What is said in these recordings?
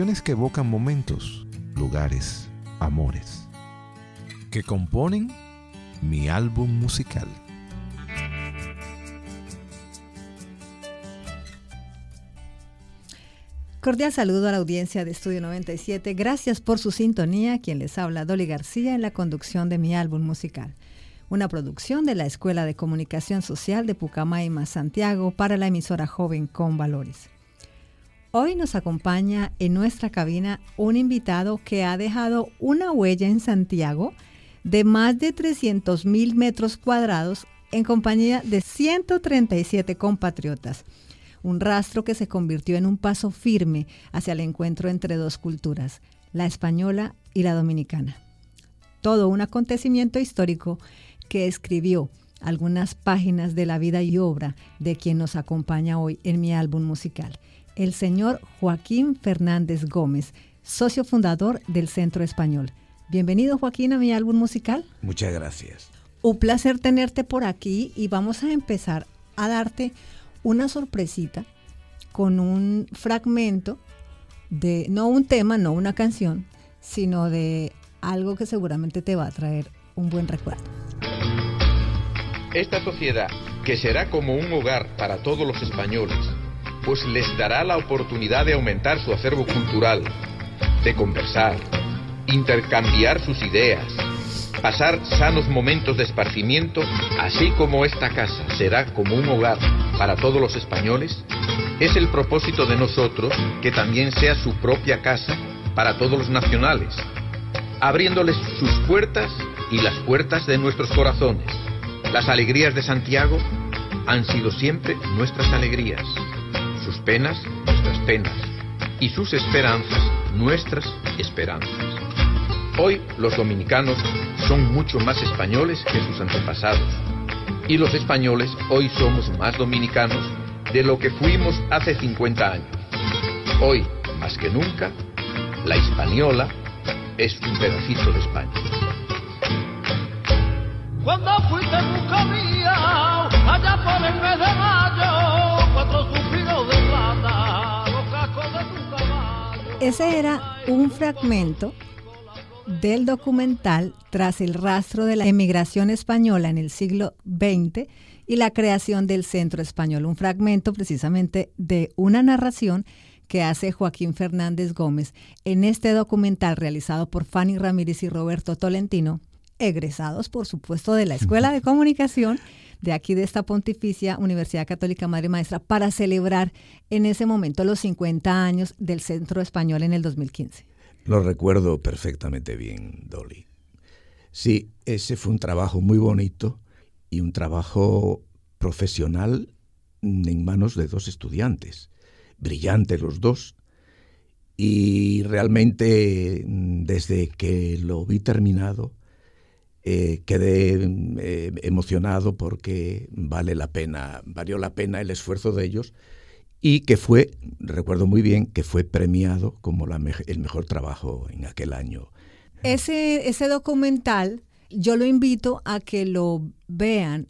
que evocan momentos, lugares, amores, que componen mi álbum musical. Cordial saludo a la audiencia de Estudio 97. Gracias por su sintonía. Quien les habla, Dolly García, en la conducción de mi álbum musical. Una producción de la Escuela de Comunicación Social de Pucamaima, Santiago, para la emisora joven con valores. Hoy nos acompaña en nuestra cabina un invitado que ha dejado una huella en Santiago de más de 300 mil metros cuadrados en compañía de 137 compatriotas un rastro que se convirtió en un paso firme hacia el encuentro entre dos culturas, la española y la dominicana. Todo un acontecimiento histórico que escribió algunas páginas de la vida y obra de quien nos acompaña hoy en mi álbum musical, el señor Joaquín Fernández Gómez, socio fundador del Centro Español. Bienvenido Joaquín a mi álbum musical. Muchas gracias. Un placer tenerte por aquí y vamos a empezar a darte una sorpresita con un fragmento de, no un tema, no una canción, sino de algo que seguramente te va a traer un buen recuerdo. Esta sociedad, que será como un hogar para todos los españoles, pues les dará la oportunidad de aumentar su acervo cultural, de conversar, intercambiar sus ideas, pasar sanos momentos de esparcimiento, así como esta casa será como un hogar para todos los españoles, es el propósito de nosotros que también sea su propia casa para todos los nacionales, abriéndoles sus puertas y las puertas de nuestros corazones. Las alegrías de Santiago han sido siempre nuestras alegrías, sus penas nuestras penas y sus esperanzas nuestras esperanzas. Hoy los dominicanos son mucho más españoles que sus antepasados. Y los españoles hoy somos más dominicanos de lo que fuimos hace 50 años. Hoy, más que nunca, la española es un pedacito de España. Cuando fuiste mía, allá por el mes de mayo, Ese era un fragmento del documental Tras el rastro de la emigración española en el siglo XX y la creación del Centro Español, un fragmento precisamente de una narración que hace Joaquín Fernández Gómez en este documental realizado por Fanny Ramírez y Roberto Tolentino, egresados por supuesto de la Escuela de Comunicación de aquí de esta Pontificia Universidad Católica Madre Maestra para celebrar en ese momento los 50 años del Centro Español en el 2015. Lo recuerdo perfectamente bien, Dolly. Sí, ese fue un trabajo muy bonito y un trabajo profesional en manos de dos estudiantes, brillantes los dos. Y realmente desde que lo vi terminado, eh, quedé eh, emocionado porque vale la pena, valió la pena el esfuerzo de ellos y que fue, recuerdo muy bien, que fue premiado como el mejor trabajo en aquel año. Ese, ese documental, yo lo invito a que lo vean.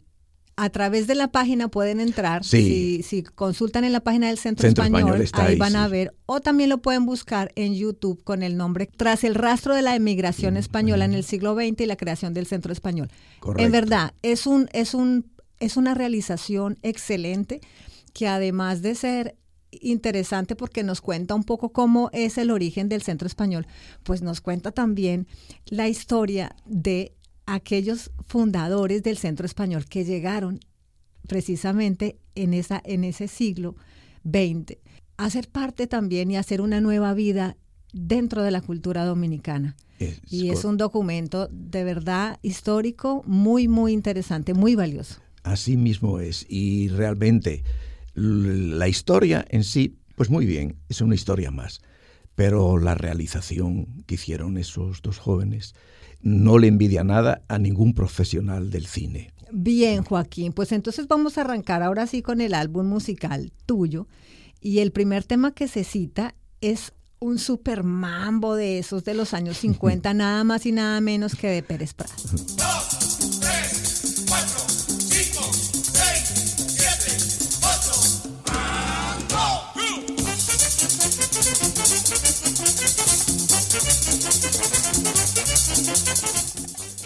A través de la página pueden entrar. Si, si, consultan en la página del Centro, Español, ahí, van a ver. O también lo pueden buscar en YouTube con el nombre Tras el rastro de la emigración española en el siglo XX y la creación del Centro Español. En verdad, es, un, es, un, es una realización excelente que además de ser interesante porque nos cuenta un poco cómo es el origen del centro español, pues nos cuenta también la historia de aquellos fundadores del centro español que llegaron precisamente en, esa, en ese siglo XX a ser parte también y a hacer una nueva vida dentro de la cultura dominicana. y es un documento de verdad histórico muy, muy interesante, muy valioso. Así mismo es. Y realmente la historia en sí, pues muy bien, es una historia más. Pero la realización que hicieron esos dos jóvenes no le envidia nada a ningún profesional del cine. Bien, Joaquín, pues entonces vamos a arrancar ahora sí con el álbum musical tuyo. Y el primer tema que se cita es un super mambo de esos de los años 50, nada más y nada menos que de Pérez Prado.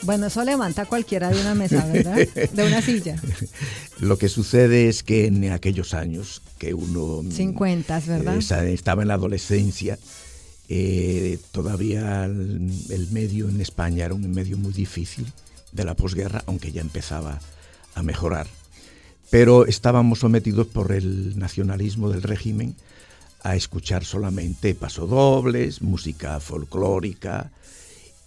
Bueno, eso levanta cualquiera de una mesa, ¿verdad? De una silla. Lo que sucede es que en aquellos años que uno... 50, ¿verdad? estaba en la adolescencia, eh, todavía el, medio en España era un medio muy difícil de la posguerra, aunque ya empezaba a mejorar. Pero estábamos sometidos por el nacionalismo del régimen a escuchar solamente pasodobles, música folclórica,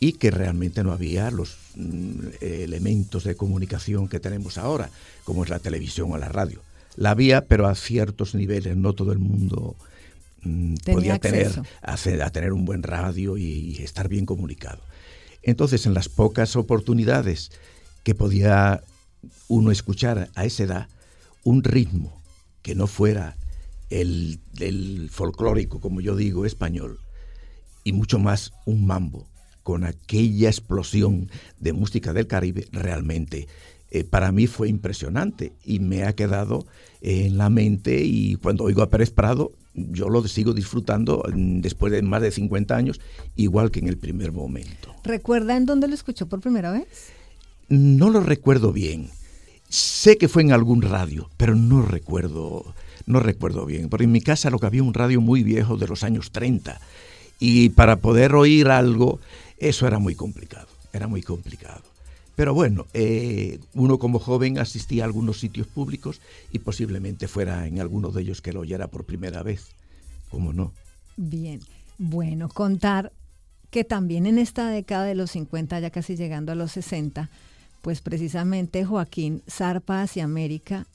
y que realmente no había los mm, elementos de comunicación que tenemos ahora, como es la televisión o la radio. La había, pero a ciertos niveles, no todo el mundo mm, podía tener, a, tener un buen radio y, estar bien comunicado. Entonces, en las pocas oportunidades que podía uno escuchar a esa edad, un ritmo que no fuera el, el folclórico, como yo digo, español, y mucho más un mambo, con aquella explosión de música del Caribe, realmente eh, para mí fue impresionante y me ha quedado en la mente y cuando oigo a Pérez Prado, yo lo sigo disfrutando mm, después de más de 50 años, igual que en el primer momento. ¿Recuerda en dónde lo escuchó por primera vez? No lo recuerdo bien. Sé que fue en algún radio, pero no recuerdo, no recuerdo bien. Porque en mi casa lo que había un radio muy viejo de los años 30 y para poder oír algo eso era muy complicado, era muy complicado. Pero bueno, eh, uno como joven asistía a algunos sitios públicos y posiblemente fuera en alguno de ellos que lo oyera por primera vez. ¿Cómo no? Bien, bueno, contar que también en esta década de los 50, ya casi llegando a los 60, pues precisamente Joaquín zarpa hacia América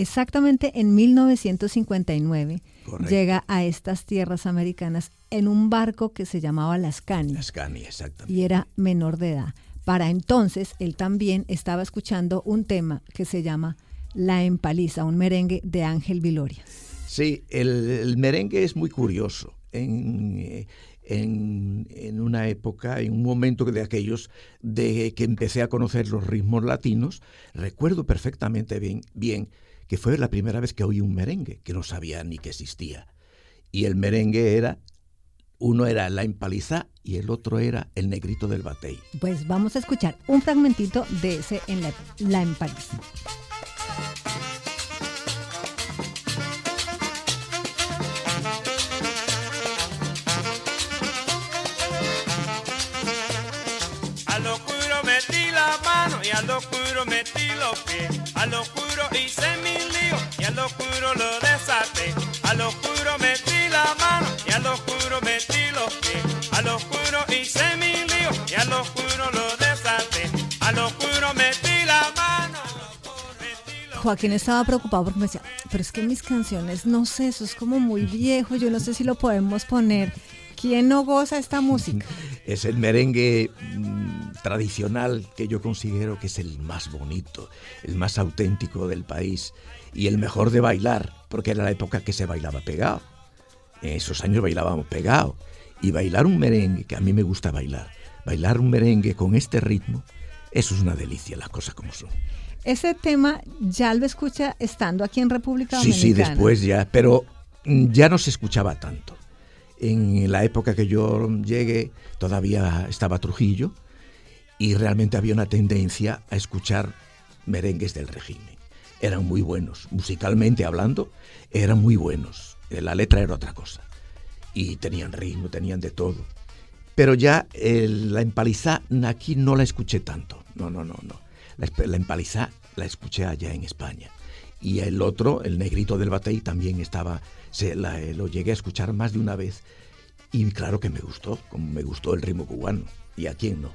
exactamente en 1959 llega a estas tierras americanas en un barco que se llamaba Las Cani. Las Cani, exactamente. Y era menor de edad. Para entonces, él también estaba escuchando un tema que se llama La Empaliza, un merengue de Ángel Viloria. Sí, el, merengue es muy curioso. En, en, una época, en un momento de aquellos de que empecé a conocer los ritmos latinos, recuerdo perfectamente bien, bien que fue la primera vez que oí un merengue, que no sabía ni que existía. Y el merengue era, uno era La Empaliza y el otro era El Negrito del Batey. Pues vamos a escuchar un fragmentito de ese en La, la Empaliza. Mano y a lo metí los pies. A lo hice mi lío y a lo oscuro lo desaté. A lo oscuro metí la mano y a lo oscuro metí los pies. A lo oscuro hice mi lío y a lo oscuro lo desaté. A lo oscuro metí la mano. Joaquín estaba preocupado porque me decía, pero es que mis canciones, no sé, eso es como muy viejo, yo no sé si lo podemos poner. ¿Quién no goza esta música? Es el merengue tradicional que yo considero que es el más bonito, el más auténtico del país y el mejor de bailar, porque era la época que se bailaba pegado. En esos años bailábamos pegado. Y bailar un merengue, que a mí me gusta bailar, bailar un merengue con este ritmo, eso es una delicia, las cosas como son. Ese tema ya lo escucha estando aquí en República Dominicana. Sí, sí, después ya, pero mm, ya no se escuchaba tanto. En la época que yo llegué todavía estaba Trujillo y realmente había una tendencia a escuchar merengues del régimen. Eran muy buenos, musicalmente hablando, eran muy buenos. La letra era otra cosa. Y tenían ritmo, tenían de todo. Pero ya la empalizá aquí no la escuché tanto. No, no, no, no. La, la empalizá la escuché allá en España. Y el otro, el negrito del batey, también estaba se eh, lo llegué a escuchar más de una vez y claro que me gustó, como me gustó el ritmo cubano. ¿Y a quién no?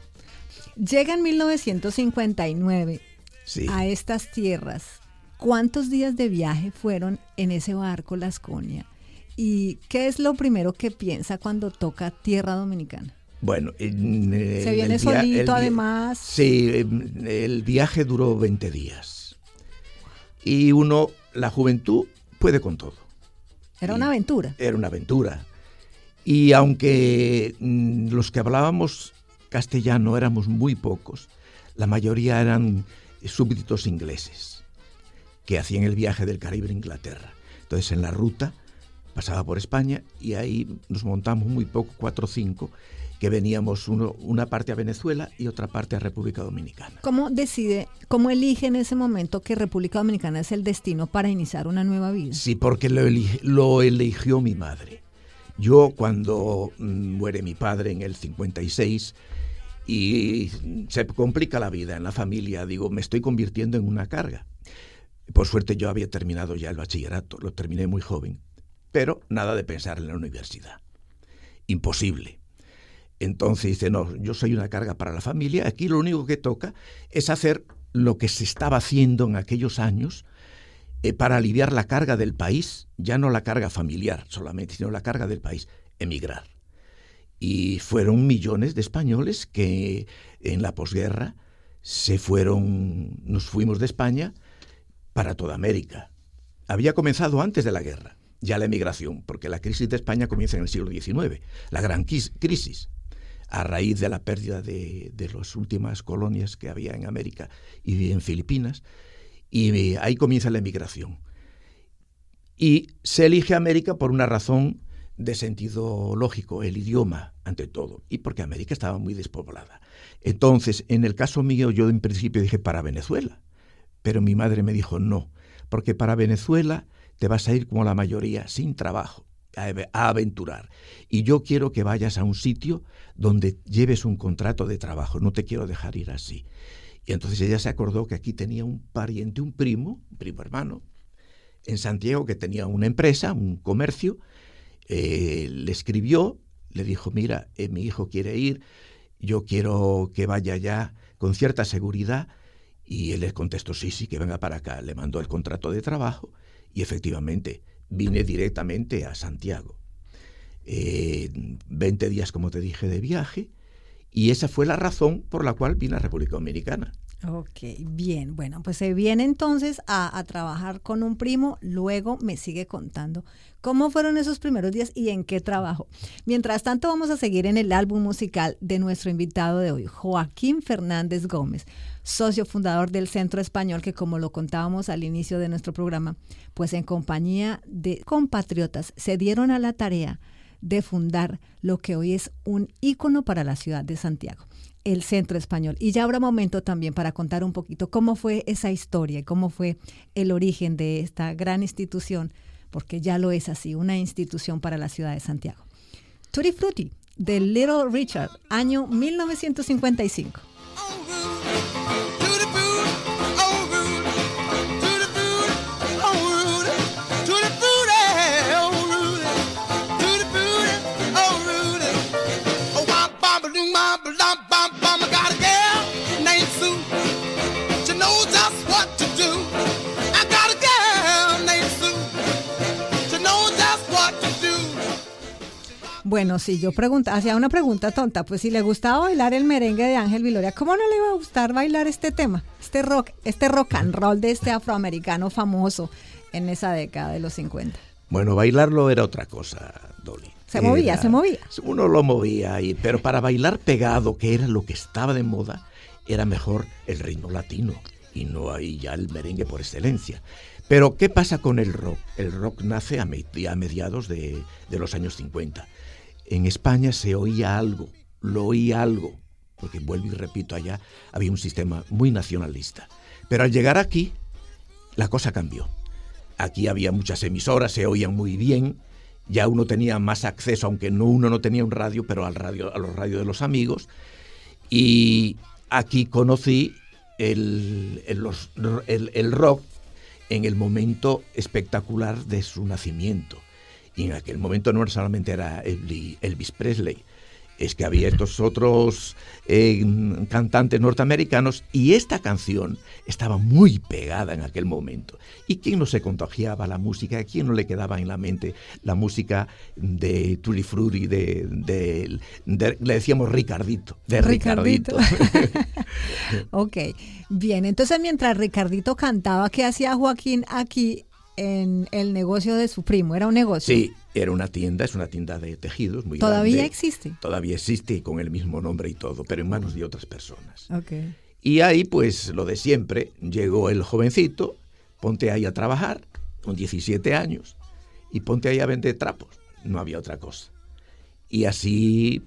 Llega en 1959 a estas tierras. ¿Cuántos días de viaje fueron en ese barco Lasconia? ¿Y qué es lo primero que piensa cuando toca tierra dominicana? Bueno, se viene solito además. Sí, el viaje duró 20 días. Y uno, la juventud puede con todo. Era una aventura. Era una aventura. Y aunque mm, los que hablábamos castellano éramos muy pocos, la mayoría eran súbditos ingleses que hacían el viaje del Caribe a Inglaterra. Entonces en la ruta pasaba por España y ahí nos montamos muy poco, cuatro o cinco, que veníamos uno, una parte a Venezuela y otra parte a República Dominicana. ¿Cómo decide, cómo elige en ese momento que República Dominicana es el destino para iniciar una nueva vida? Sí, porque lo, lo eligió mi madre. Yo cuando mm, muere mi padre en el 56 y se complica la vida en la familia, digo, me estoy convirtiendo en una carga. Por suerte yo había terminado ya el bachillerato, lo terminé muy joven, pero nada de pensar en la universidad. Imposible. Entonces dice, no, yo soy una carga para la familia, aquí lo único que toca es hacer lo que se estaba haciendo en aquellos años eh, para aliviar la carga del país, ya no la carga familiar solamente, sino la carga del país, emigrar. Y fueron millones de españoles que en la posguerra se fueron, nos fuimos de España para toda América. Había comenzado antes de la guerra, ya la emigración, porque la crisis de España comienza en el siglo XIX, la gran crisis a raíz de la pérdida de, las últimas colonias que había en América y en Filipinas, y ahí comienza la emigración. Y se elige América por una razón de sentido lógico, el idioma ante todo, y porque América estaba muy despoblada. Entonces, en el caso mío, yo en principio dije para Venezuela, pero mi madre me dijo no, porque para Venezuela te vas a ir como la mayoría, sin trabajo a aventurar. Y yo quiero que vayas a un sitio donde lleves un contrato de trabajo, no te quiero dejar ir así. Y entonces ella se acordó que aquí tenía un pariente, un primo, un primo hermano, en Santiago que tenía una empresa, un comercio, eh, le escribió, le dijo, mira, eh, mi hijo quiere ir, yo quiero que vaya ya con cierta seguridad. Y él le contestó, sí, sí, que venga para acá. Le mandó el contrato de trabajo y efectivamente vine directamente a Santiago. Eh, 20 días, como te dije, de viaje, y esa fue la razón por la cual vine a República Dominicana. Ok, bien, bueno, pues se viene entonces a, a, trabajar con un primo, luego me sigue contando cómo fueron esos primeros días y en qué trabajo. Mientras tanto, vamos a seguir en el álbum musical de nuestro invitado de hoy, Joaquín Fernández Gómez socio fundador del Centro Español, que como lo contábamos al inicio de nuestro programa, pues en compañía de compatriotas se dieron a la tarea de fundar lo que hoy es un ícono para la ciudad de Santiago, el Centro Español. Y ya habrá momento también para contar un poquito cómo fue esa historia y cómo fue el origen de esta gran institución, porque ya lo es así, una institución para la ciudad de Santiago. Tutti Frutti, de Little Richard, año 1955. Bueno, si yo pregunta, hacía una pregunta tonta, pues si le gustaba bailar el merengue de Ángel Viloria, ¿cómo no le iba a gustar bailar este tema? Este rock, este rock and roll de este afroamericano famoso en esa década de los 50. Bueno, bailarlo era otra cosa, Dolly. Se movía, se movía. Uno lo movía, y, pero para bailar pegado, que era lo que estaba de moda, era mejor el ritmo latino y no ahí ya el merengue por excelencia. Pero, ¿qué pasa con el rock? El rock nace a, mediados de, de los años 50 en España se oía algo, lo oía algo, porque vuelvo y repito, allá había un sistema muy nacionalista. Pero al llegar aquí, la cosa cambió. Aquí había muchas emisoras, se oían muy bien, ya uno tenía más acceso, aunque no, uno no tenía un radio, pero al radio, a los radios de los amigos. Y aquí conocí el, el rock en el momento espectacular de su nacimiento. Y en aquel momento no solamente era Elvis Presley, es que había estos otros eh, cantantes norteamericanos y esta canción estaba muy pegada en aquel momento. ¿Y quién no se contagiaba la música? ¿A quién no le quedaba en la mente la música de Tully Frutti, de, de, le decíamos Ricardito, de Ricardito? ok, bien, entonces mientras Ricardito cantaba, ¿qué hacía Joaquín aquí en el negocio de su primo, era un negocio. Sí, era una tienda, es una tienda de tejidos muy ¿Todavía existe? Todavía existe con el mismo nombre y todo, pero en manos de otras personas. Okay. Y ahí, pues, lo de siempre, llegó el jovencito, ponte ahí a trabajar, con 17 años, y ponte ahí a vender trapos. No había otra cosa. Y así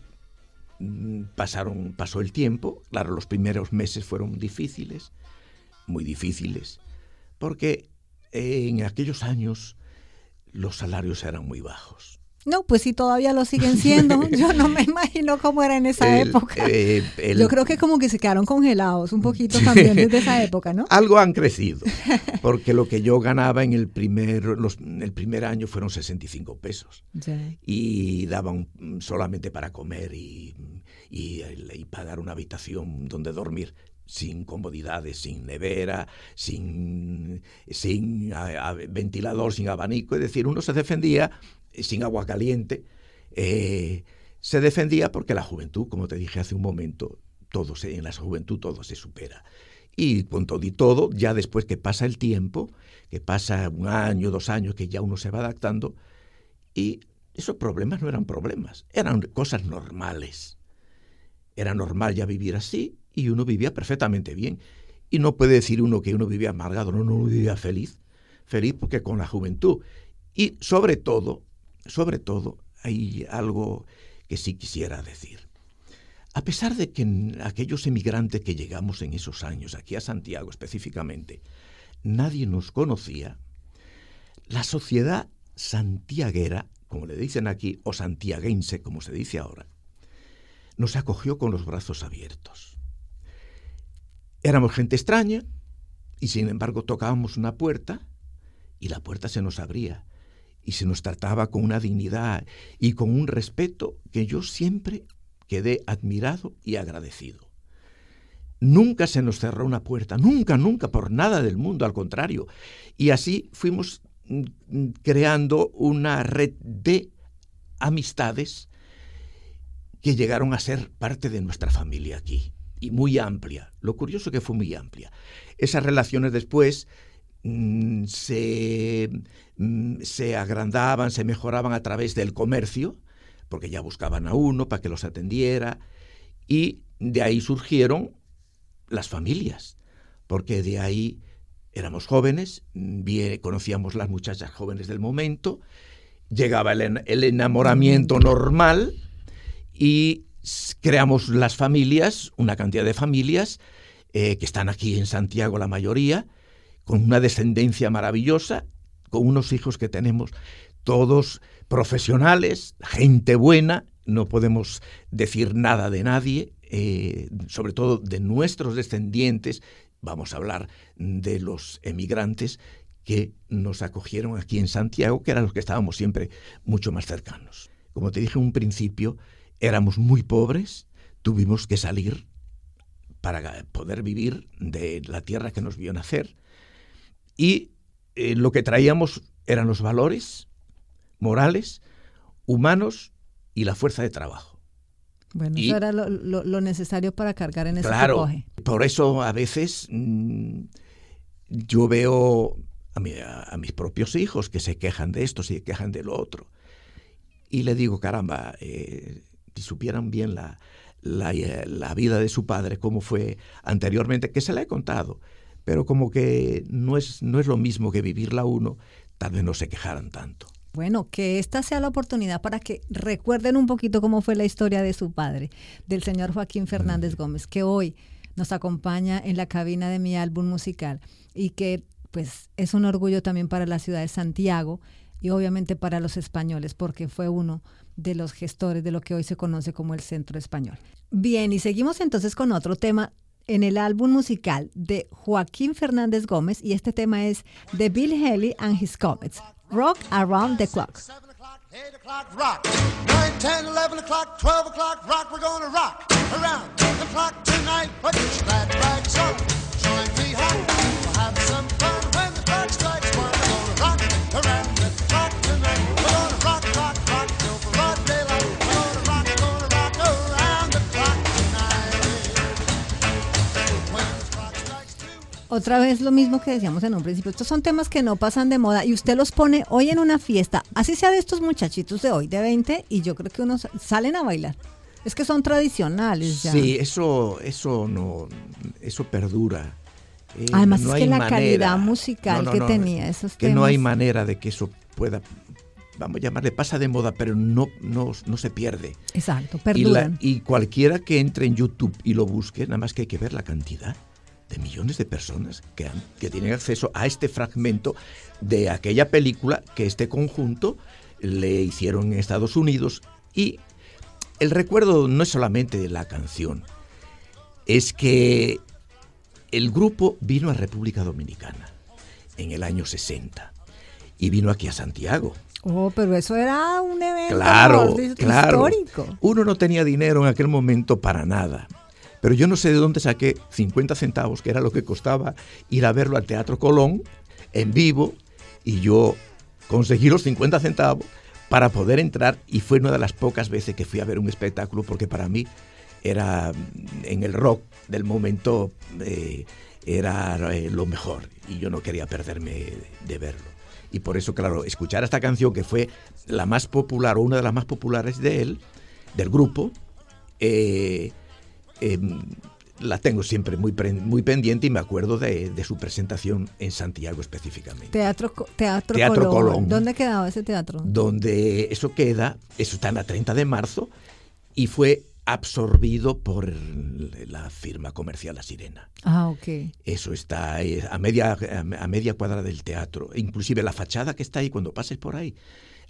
mm, pasaron, pasó el tiempo. Claro, los primeros meses fueron difíciles, muy difíciles, porque en aquellos años los salarios eran muy bajos. No, pues sí, todavía lo siguen siendo. Yo no me imagino cómo era en esa época. Eh, Yo creo que como que se quedaron congelados un poquito también desde esa época, ¿no? Algo han crecido, porque lo que yo ganaba en el primer, los, el primer año fueron 65 pesos. Y daban solamente para comer y, y, y pagar una habitación donde dormir sin comodidades, sin nevera, sin, sin ventilador, sin abanico. Es decir, uno se defendía sin agua caliente, eh, se defendía porque la juventud, como te dije hace un momento, todo se, en la juventud todo se supera. Y con todo y todo, ya después que pasa el tiempo, que pasa un año, dos años, que ya uno se va adaptando, y esos problemas no eran problemas, eran cosas normales. Era normal ya vivir así y uno vivía perfectamente bien. Y no puede decir uno que uno vivía amargado, no, no vivía feliz. Feliz porque con la juventud. Y sobre todo, sobre todo, hay algo que sí quisiera decir. A pesar de que aquellos emigrantes que llegamos en esos años, aquí a Santiago específicamente, nadie nos conocía, la sociedad santiaguera, como le dicen aquí, o santiaguense, como se dice ahora, nos acogió con los brazos abiertos. Éramos gente extraña y sin embargo tocábamos una puerta y la puerta se nos abría y se nos trataba con una dignidad y con un respeto que yo siempre quedé admirado y agradecido. Nunca se nos cerró una puerta, nunca, nunca, por nada del mundo, al contrario. Y así fuimos mm, creando una red de amistades que llegaron a ser parte de nuestra familia aquí, y muy amplia. Lo curioso que fue muy amplia. Esas relaciones después Mm, se, mm, se agrandaban, se mejoraban a través del comercio, porque ya buscaban a uno para que los atendiera, y de ahí surgieron las familias, porque de ahí éramos jóvenes, bien, conocíamos las muchachas jóvenes del momento, llegaba el, el enamoramiento normal y creamos las familias, una cantidad de familias eh, que están aquí en Santiago la mayoría, con una descendencia maravillosa, con unos hijos que tenemos todos profesionales, gente buena, no podemos decir nada de nadie, eh, sobre todo de nuestros descendientes, vamos a hablar de los emigrantes que nos acogieron aquí en Santiago, que eran los que estábamos siempre mucho más cercanos. Como te dije en un principio, éramos muy pobres, tuvimos que salir para poder vivir de la tierra que nos vio nacer, y eh, lo que traíamos eran los valores morales, humanos y la fuerza de trabajo. Bueno, eso era lo, necesario para cargar en ese Claro, por eso a veces mm, yo veo a, mis propios hijos que se quejan de esto, se quejan de lo otro. Y le digo, caramba, eh, supieran bien la, la, eh, la, vida de su padre, cómo fue anteriormente, que se la he contado, pero como que no es, no es lo mismo que vivirla uno, tal vez no se quejaran tanto. Bueno, que esta sea la oportunidad para que recuerden un poquito cómo fue la historia de su padre, del señor Joaquín Fernández Gómez, que hoy nos acompaña en la cabina de mi álbum musical y que pues es un orgullo también para la ciudad de Santiago y obviamente para los españoles, porque fue uno de los gestores de lo que hoy se conoce como el Centro Español. Bien, y seguimos entonces con otro tema en el álbum musical de Joaquín Fernández Gómez y este tema es de Bill Haley and His Comets, Rock Around the Clock. 8 o'clock, rock. 9, 10, 11 o'clock, 12 o'clock, rock. We're gonna rock around the clock tonight. Join me. We'll have some fun when the clock strikes. We're gonna rock around otra vez lo mismo que decíamos en un principio. Estos son temas que no pasan de moda y usted los pone hoy en una fiesta, así sea de estos muchachitos de hoy, de 20, y yo creo que unos salen a bailar. Es que son tradicionales ya. Sí, eso, eso no, eso perdura. Eh, Además es que la calidad musical que tenía esos que no hay manera de que eso pueda vamos a llamarle, pasa de moda, pero no, no, no se pierde. Exacto, perduran. Y, y, cualquiera que entre en YouTube y lo busque, nada más que hay que ver la cantidad de millones de personas que, han, que tienen acceso a este fragmento de aquella película que este conjunto le hicieron en Estados Unidos. Y el recuerdo no es solamente de la canción, es que el grupo vino a República Dominicana en el año 60 y vino aquí a Santiago. Oh, pero eso era un evento claro, claro. histórico. Uno no tenía dinero en aquel momento para nada. Pero yo no sé de dónde saqué 50 centavos, que era lo que costaba ir a verlo al Teatro Colón en vivo, y yo conseguí los 50 centavos para poder entrar y fue una de las pocas veces que fui a ver un espectáculo porque para mí era mm, en el rock del momento eh, era eh, lo mejor y yo no quería perderme de verlo. Y por eso, claro, escuchar esta canción que fue la más popular o una de las más populares de él, del grupo, eh, em, la tengo siempre muy, muy pendiente y me acuerdo de, su presentación en Santiago específicamente. Teatro, teatro, Colón. ¿Dónde quedaba ese teatro? Donde eso queda, eso está en la 30 de marzo y fue absorbido por la firma comercial La Sirena. Ah, ok. Eso está a media, a media cuadra del teatro. Inclusive la fachada que está ahí, cuando pases por ahí,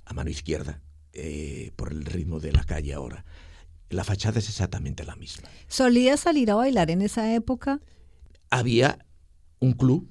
a mano izquierda, eh, por el ritmo de la calle ahora, la fachada es exactamente la misma. ¿Solía salir a bailar en esa época? Había un club,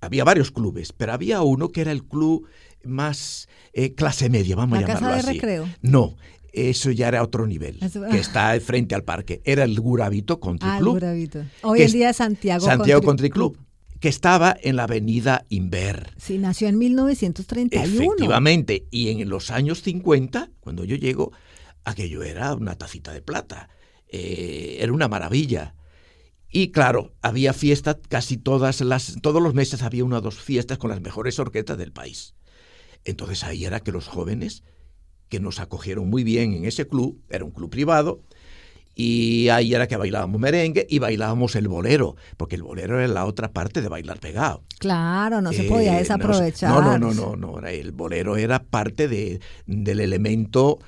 había varios clubes, pero había uno que era el club más eh, clase media, vamos a llamarlo casa de recreo? No, eso ya era otro nivel, que está frente al parque. Era el Gurabito Country ah, Club. Gurabito. Hoy en día Santiago, Santiago Country, Club, que estaba en la avenida Inver. Sí, nació en 1931. Efectivamente, y en los años 50, cuando yo llego, aquello era una tacita de plata. Eh, era una maravilla. Y claro, había fiestas casi todas las, todos los meses había una o dos fiestas con las mejores orquestas del país. Entonces ahí era que los jóvenes que nos acogieron muy bien en ese club, era un club privado, y ahí era que bailábamos merengue y bailábamos el bolero, porque el bolero era la otra parte de bailar pegado. Claro, no se podía eh, desaprovechar. No, no, no, no, no, el bolero era parte de, del elemento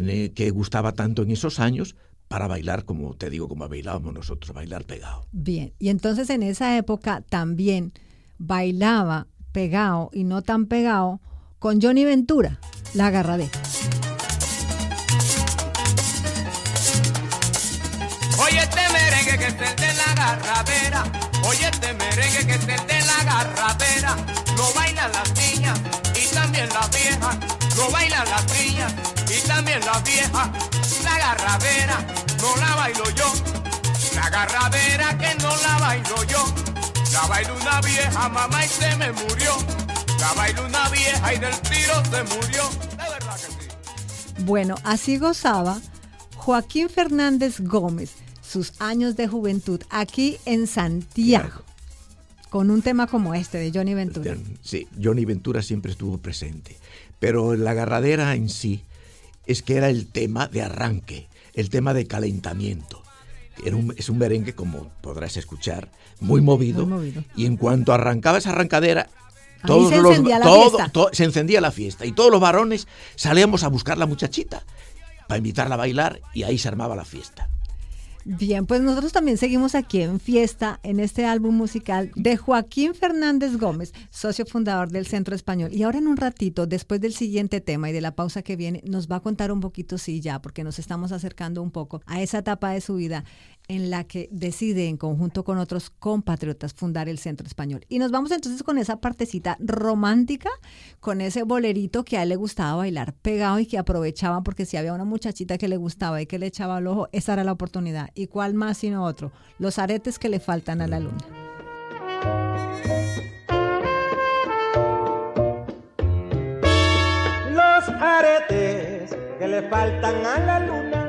que, que gustaba tanto en esos años para bailar, como te digo, como bailábamos nosotros, bailar pegado. Bien, y entonces en esa época también bailaba pegado y no tan pegado con Johnny Ventura, la agarradera. Oye este merengue que es el de la garrapera, oye este merengue que es el de la garrapera, lo bailan las niñas y también las viejas, lo bailan las niñas también las viejas, la garrapera no la bailo yo, la garrapera que no la bailo yo, la bailó una vieja mamá y se me murió. La bailó una vieja y del tiro se murió. De verdad que sí. Bueno, así gozaba Joaquín Fernández Gómez sus años de juventud aquí en Santiago. Con un tema como este de Johnny Ventura. Sí, Johnny Ventura siempre estuvo presente. Pero la agarradera en sí es que era el tema de arranque, el tema de calentamiento. Era un, es un merengue, como podrás escuchar, muy movido, muy movido. Y en cuanto arrancaba esa arrancadera, todos se encendía la fiesta. se encendía la fiesta y todos los varones salíamos a buscar la muchachita para invitarla a bailar y ahí se armaba la fiesta. Bien, pues nosotros también seguimos aquí en fiesta en este álbum musical de Joaquín Fernández Gómez, socio fundador del Centro Español. Y ahora en un ratito, después del siguiente tema y de la pausa que viene, nos va a contar un poquito, sí, ya, porque nos estamos acercando un poco a esa etapa de su vida en la que decide en conjunto con otros compatriotas fundar el Centro Español. Y nos vamos entonces con esa partecita romántica, con ese bolerito que a él le gustaba bailar pegado y que aprovechaba porque si había una muchachita que le gustaba y que le echaba el ojo, esa era la oportunidad. ¿Y cuál más sino otro? Los aretes que le faltan a la luna. Los aretes que le faltan a la luna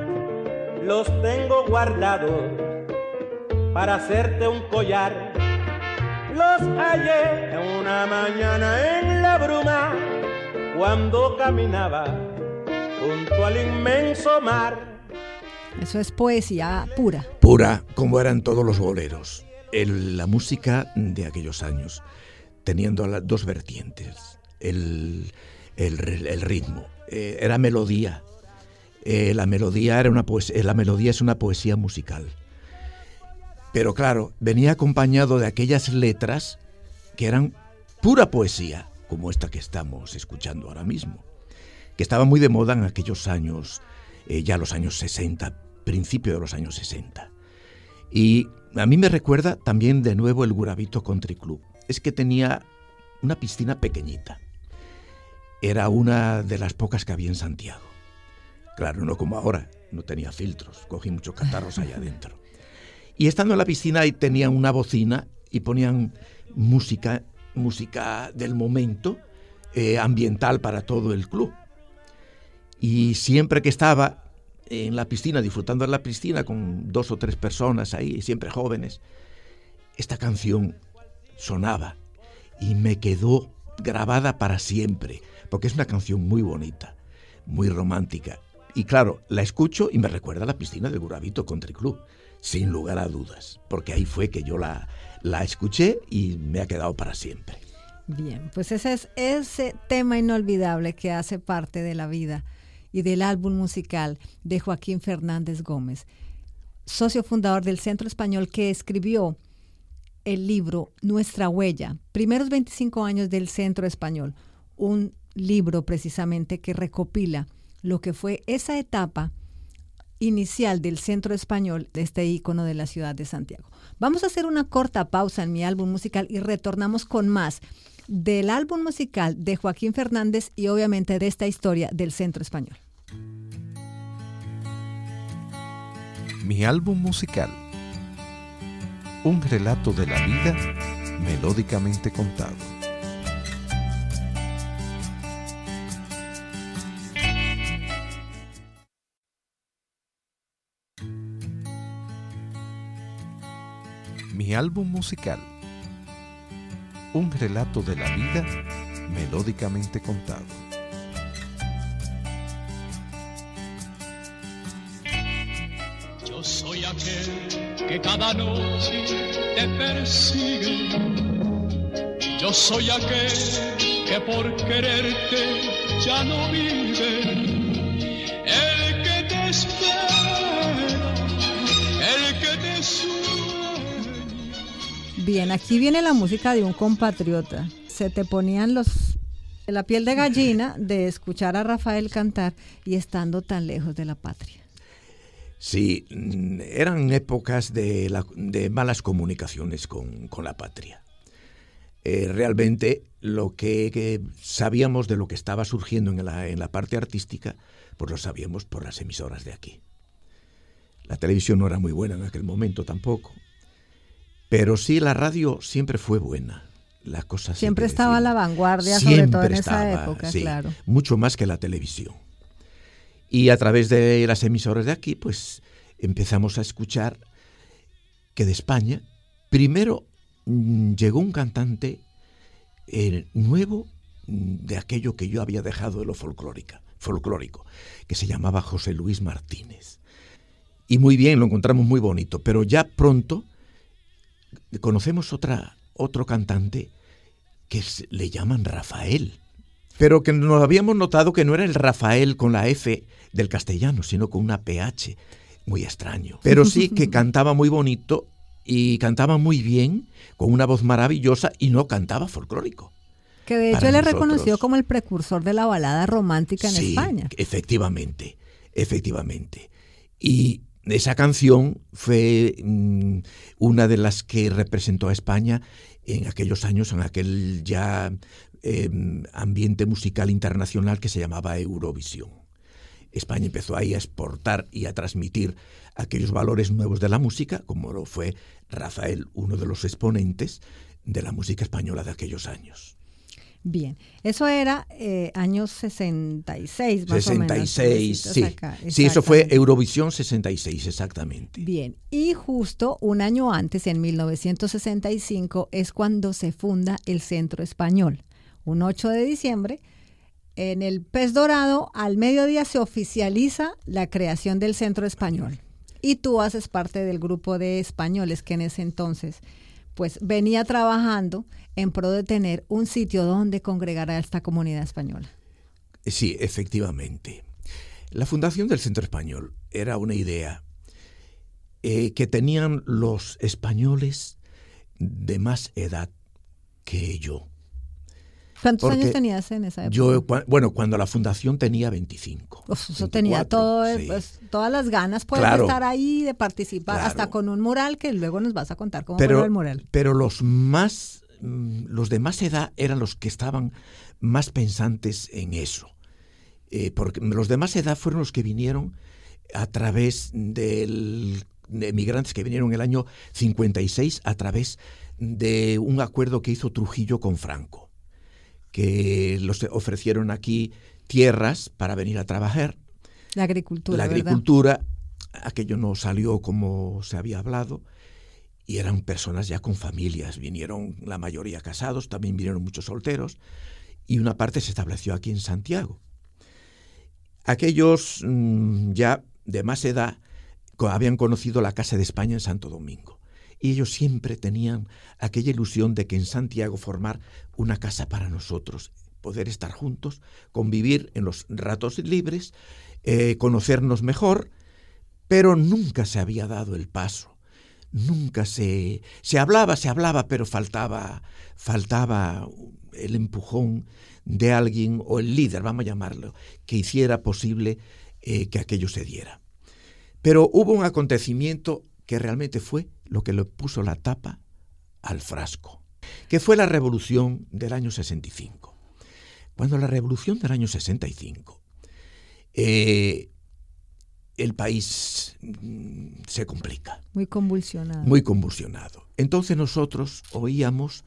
los tengo guardados para hacerte un collar los hallé una mañana en la bruma cuando caminaba junto al inmenso mar. Eso es poesía pura. Pura, como eran todos los boleros. la música de aquellos años, teniendo las dos vertientes. El, ritmo, eh, era melodía. Eh, la, melodía era una eh, la melodía es una poesía musical. Pero claro, venía acompañado de aquellas letras que eran pura poesía, como esta que estamos escuchando ahora mismo, que estaba muy de moda en aquellos años, ya los años 60, principio de los años 60. Y a mí me recuerda también de nuevo el Gurabito Country Club. Es que tenía una piscina pequeñita. Era una de las pocas que había en Santiago. Claro, no como ahora, no tenía filtros, cogí muchos catarros allá adentro. Y estando en la piscina ahí tenían una bocina y ponían música, música del momento, eh, ambiental para todo el club. Y siempre que estaba en la piscina, disfrutando en la piscina con dos o tres personas ahí, siempre jóvenes, esta canción sonaba y me quedó grabada para siempre, porque es una canción muy bonita, muy romántica. Y claro, la escucho y me recuerda a la piscina del Gurabito Country Club, sin lugar a dudas, porque ahí fue que yo la, la escuché y me ha quedado para siempre. Bien, pues ese es ese tema inolvidable que hace parte de la vida y del álbum musical de Joaquín Fernández Gómez, socio fundador del Centro Español que escribió el libro Nuestra Huella, primeros 25 años del Centro Español, un libro precisamente que recopila lo que fue esa etapa inicial del Centro Español de este ícono de la ciudad de Santiago. Vamos a hacer una corta pausa en mi álbum musical y retornamos con más del álbum musical de Joaquín Fernández y obviamente de esta historia del Centro Español. Mi álbum musical. Un relato de la vida melódicamente contado. Álbum musical un relato de la vida melódicamente contado. Yo soy aquel que cada noche te persigue. Yo soy aquel que por quererte ya no vive. Bien, aquí viene la música de un compatriota. Se te ponían los la piel de gallina de escuchar a Rafael cantar y estando tan lejos de la patria. Sí, mm, eran épocas de, malas comunicaciones con, la patria. Eh, realmente lo que, sabíamos de lo que estaba surgiendo en la, en la parte artística, pues lo sabíamos por las emisoras de aquí. La televisión no era muy buena en aquel momento tampoco. Pero sí, la radio siempre fue buena. La cosa siempre estaba a la vanguardia, sobre todo en esa época, claro. Mucho más que la televisión. Y a través de las emisoras de aquí, pues empezamos a escuchar que de España, primero mm, llegó un cantante eh, nuevo mm, de aquello que yo había dejado de lo folclórica, folclórico, que se llamaba José Luis Martínez. Y muy bien, lo encontramos muy bonito, pero ya pronto conocemos otra, otro cantante que le llaman Rafael, pero que nos habíamos notado que no era el Rafael con la F del castellano, sino con una PH, muy extraño. Pero sí que cantaba muy bonito y cantaba muy bien, con una voz maravillosa y no cantaba folclórico. Que de hecho él le reconoció como el precursor de la balada romántica en sí, España. Efectivamente, efectivamente. Y esa canción fue mm, una de las que representó a España en aquellos años, en aquel ya em, ambiente musical internacional que se llamaba Eurovisión. España empezó ahí a exportar y a transmitir aquellos valores nuevos de la música, como lo fue Rafael, uno de los exponentes de la música española de aquellos años. Bien, eso era eh, años 66, más 66, o menos. sí. Sí, eso fue Eurovisión 66, exactamente. Bien, y justo un año antes, en 1965, es cuando se funda el Centro Español. Un 8 de diciembre, en el Pez Dorado, al mediodía se oficializa la creación del Centro Español. Y tú haces parte del grupo de españoles que en ese entonces pues venía trabajando en pro de tener un sitio donde congregar a esta comunidad española. Sí, efectivamente. La fundación del Centro Español era una idea eh, que tenían los españoles de más edad que yo. ¿Cuántos años tenías en esa época? Yo, bueno, cuando la fundación tenía 25. eso tenía todo, pues, todas las ganas pues, de estar ahí, de participar, hasta con un mural que luego nos vas a contar cómo pero, el mural. Pero los más, los de más edad eran los que estaban más pensantes en eso. Eh, porque los de más edad fueron los que vinieron a través del, de emigrantes que vinieron el año 56 a través de un acuerdo que hizo Trujillo con Franco que los ofrecieron aquí tierras para venir a trabajar. La agricultura. La agricultura, aquello no salió como se había hablado, y eran personas ya con familias, vinieron la mayoría casados, también vinieron muchos solteros, y una parte se estableció aquí en Santiago. Aquellos mm, ya de más edad habían conocido la Casa de España en Santo Domingo y ellos siempre tenían aquella ilusión de que en Santiago formar una casa para nosotros, poder estar juntos, convivir en los ratos libres, eh, conocernos mejor, pero nunca se había dado el paso, nunca se se hablaba, se hablaba, pero faltaba faltaba el empujón de alguien o el líder, vamos a llamarlo, que hiciera posible eh, que aquello se diera. Pero hubo un acontecimiento que realmente fue lo que le puso la tapa al frasco, que fue la revolución del año 65. Cuando la revolución del año 65, eh, el país mm, se complica. Muy convulsionado. Muy convulsionado. Entonces nosotros oíamos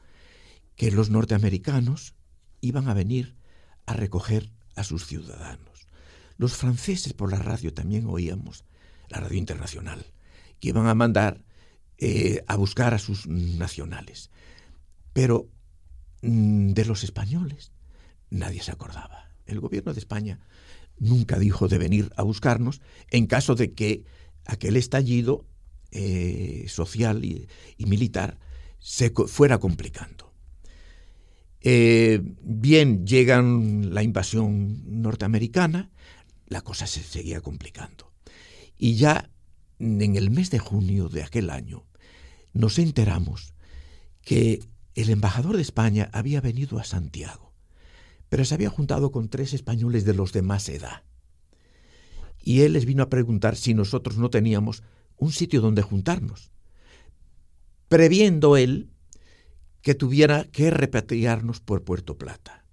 que los norteamericanos iban a venir a recoger a sus ciudadanos. Los franceses por la radio también oíamos, la radio internacional, que iban a mandar eh, a buscar a sus nacionales. Pero mm, de los españoles nadie se acordaba. El gobierno de España nunca dijo de venir a buscarnos en caso de que aquel estallido eh, social y, militar se fuera complicando. Eh, bien, llegan la invasión norteamericana, la cosa se seguía complicando. Y ya en el mes de junio de aquel año, nos enteramos que el embajador de España había venido a Santiago, pero se había juntado con tres españoles de los de más edad. Y él les vino a preguntar si nosotros no teníamos un sitio donde juntarnos, previendo él que tuviera que repatriarnos por Puerto Plata.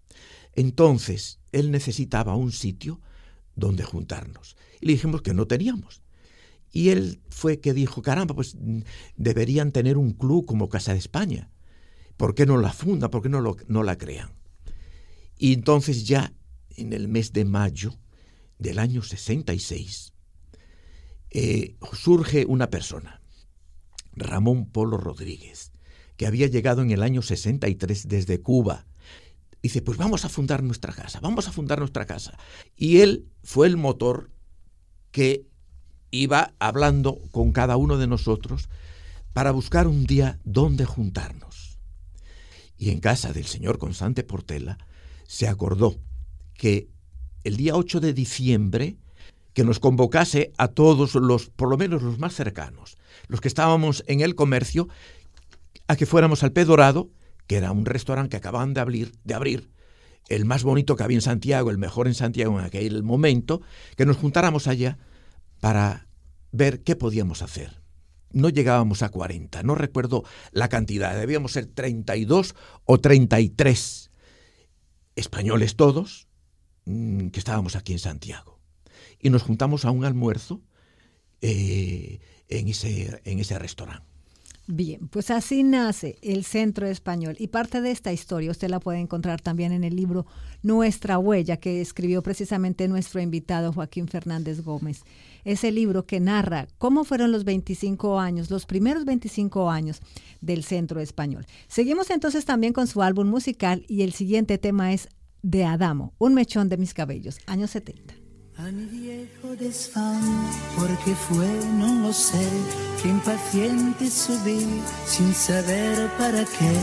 Entonces, él necesitaba un sitio donde juntarnos. Y le dijimos que no teníamos. Y él fue que dijo, caramba, pues deberían tener un club como Casa de España. ¿Por qué no la funda? ¿Por qué no, lo, no la crean? Y entonces ya en el mes de mayo del año 66 eh, surge una persona, Ramón Polo Rodríguez, que había llegado en el año 63 desde Cuba. Dice, pues vamos a fundar nuestra casa, vamos a fundar nuestra casa. Y él fue el motor que iba hablando con cada uno de nosotros para buscar un día donde juntarnos. Y en casa del señor Constante Portela se acordó que el día 8 de diciembre que nos convocase a todos los, por lo menos los más cercanos, los que estábamos en el comercio, a que fuéramos al Pedorado, que era un restaurante que acababan de abrir, de abrir, el más bonito que había en Santiago, el mejor en Santiago en aquel momento, que nos juntáramos allá para ver qué podíamos hacer. No llegábamos a 40, no recuerdo la cantidad, debíamos ser 32 o 33 españoles todos mm, que estábamos aquí en Santiago. Y nos juntamos a un almuerzo eh, en, ese, en ese restaurante. Bien, pues así nace el Centro Español y parte de esta historia usted la puede encontrar también en el libro Nuestra Huella que escribió precisamente nuestro invitado Joaquín Fernández Gómez. Ese libro que narra cómo fueron los 25 años, los primeros 25 años del Centro Español. Seguimos entonces también con su álbum musical y el siguiente tema es De Adamo, un mechón de mis cabellos, años 70. A mi viejo desfán, porque fue, no lo sé, que impaciente subí sin saber para qué.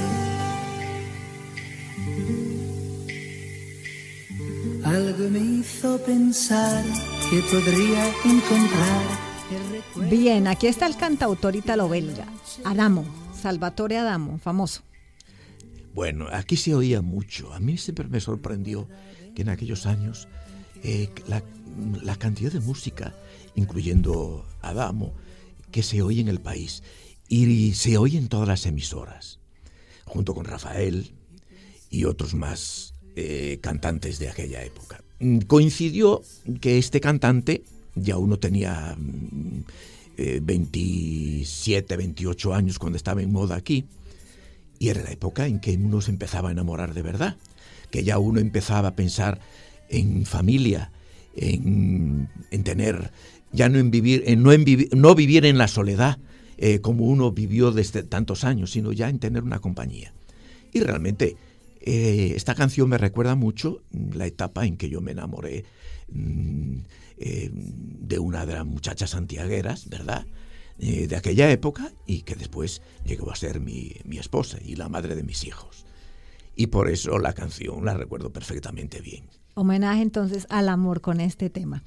Algo me hizo pensar que podría encontrar. Bien, aquí está el cantautor italo-belga, Adamo, Salvatore Adamo, famoso. Bueno, aquí se oía mucho. A mí siempre me sorprendió que en aquellos años eh, la, la cantidad de música, incluyendo Adamo, que se oye en el país. Y se oye en todas las emisoras, junto con Rafael y otros más eh, cantantes de aquella época. Mm, coincidió que este cantante, ya uno tenía 27, mm, 28 eh, años cuando estaba en moda aquí, y era la época en que uno se empezaba a enamorar de verdad, que ya uno empezaba a pensar en familia, en, tener, ya no en vivir, en no, en no vivir en la soledad eh, como uno vivió desde tantos años, sino ya en tener una compañía. Y realmente eh, esta canción me recuerda mucho la etapa en que yo me enamoré mm, eh, de una de las muchachas santiagueras, ¿verdad? de aquella época y que después llegó a ser mi, mi esposa y la madre de mis hijos. Y por eso la canción la recuerdo perfectamente bien homenaje entonces al amor con este tema.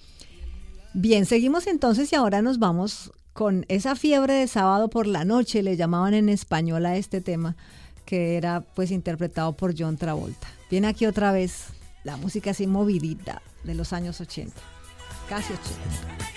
Bien, seguimos entonces y ahora nos vamos con esa fiebre de sábado por la noche, le llamaban en español a este tema, que era pues interpretado por John Travolta. Viene aquí otra vez la música así movidita de los años 80, casi 80.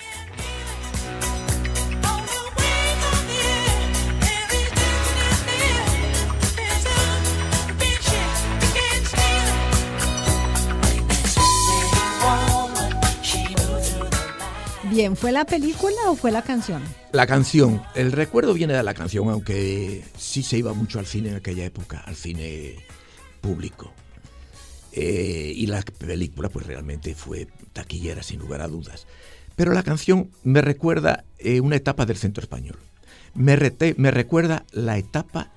Bien, ¿fue la película o fue la canción? La canción. El recuerdo viene de la canción, aunque sí se iba mucho al cine en aquella época, al cine público. Eh, y la película pues realmente fue taquillera sin lugar a dudas. Pero la canción me recuerda eh, una etapa del centro español. Me, recuerda la etapa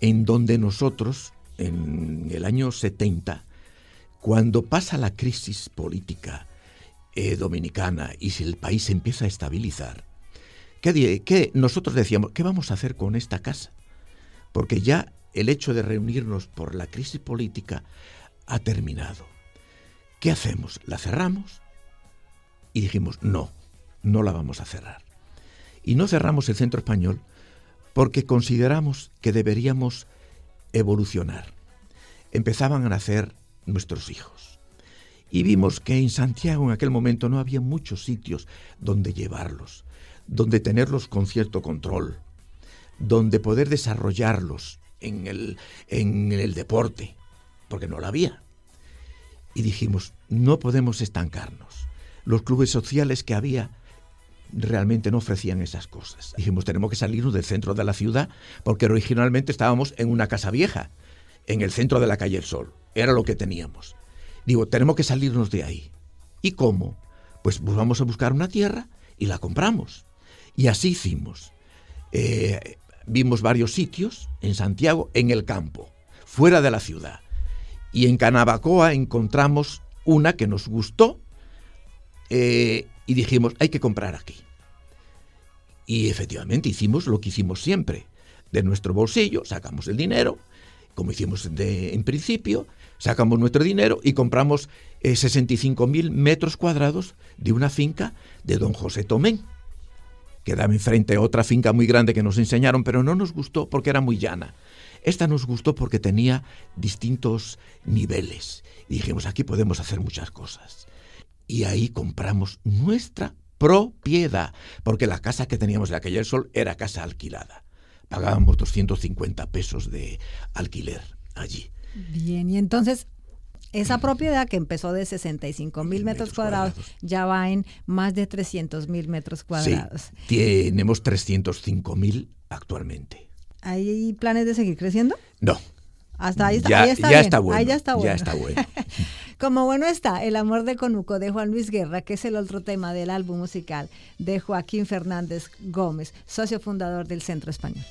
en donde nosotros, en el año 70, cuando pasa la crisis política, eh, dominicana y si el país se empieza a estabilizar, ¿qué, nosotros decíamos? ¿Qué vamos a hacer con esta casa? Porque ya el hecho de reunirnos por la crisis política ha terminado. ¿Qué hacemos? ¿La cerramos? Y dijimos, no, no la vamos a cerrar. Y no cerramos el centro español porque consideramos que deberíamos evolucionar. Empezaban a nacer nuestros hijos y vimos que en Santiago en aquel momento no había muchos sitios donde llevarlos, donde tenerlos con cierto control, donde poder desarrollarlos en el, en el deporte, porque no lo había. Y dijimos, no podemos estancarnos. Los clubes sociales que había realmente no ofrecían esas cosas. Dijimos, tenemos que salirnos del centro de la ciudad, porque originalmente estábamos en una casa vieja, en el centro de la calle El Sol. Era lo que teníamos. Digo, tenemos que salirnos de ahí. ¿Y cómo? Pues, vamos a buscar una tierra y la compramos. Y así hicimos. Eh, vimos varios sitios en Santiago, en el campo, fuera de la ciudad. Y en Canabacoa encontramos una que nos gustó eh, y dijimos, hay que comprar aquí. Y efectivamente hicimos lo que hicimos siempre. De nuestro bolsillo sacamos el dinero, como hicimos de, en principio, sacamos nuestro dinero y compramos 65.000 eh, metros cuadrados de una finca de don José Tomén, que daba enfrente a otra finca muy grande que nos enseñaron, pero no nos gustó porque era muy llana. Esta nos gustó porque tenía distintos niveles. Dijimos, aquí podemos hacer muchas cosas. Y ahí compramos nuestra propiedad, porque la casa que teníamos de aquella sol era casa alquilada. Pagábamos 250 pesos de alquiler allí. Bien, y entonces esa propiedad que empezó de 65 mil metros, cuadrados, ya va en más de 300 mil metros cuadrados. Sí, tenemos 305 mil actualmente. ¿Hay planes de seguir creciendo? No. Hasta ahí está, ya, ahí está ya bien. está bueno. Ahí ya está bueno. Ya está bueno. Como bueno está El amor de Conuco de Juan Luis Guerra, que es el otro tema del álbum musical de Joaquín Fernández Gómez, socio fundador del Centro Español.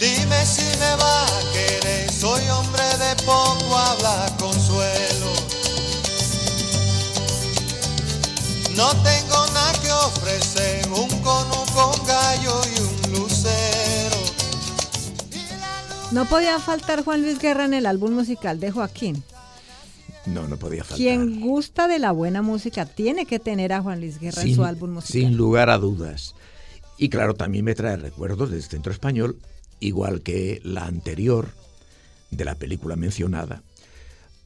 Dime si me va a querer, soy hombre de poco habla No tengo nada que ofrecer, un conuco, un gallo y un lucero. No podía faltar Juan Luis Guerra en el álbum musical de Joaquín. No, no podía faltar. Quien gusta de la buena música tiene que tener a Juan Luis Guerra en su álbum musical. Sin lugar a dudas. Y claro, también me trae recuerdos del Centro Español, igual que la anterior de la película mencionada,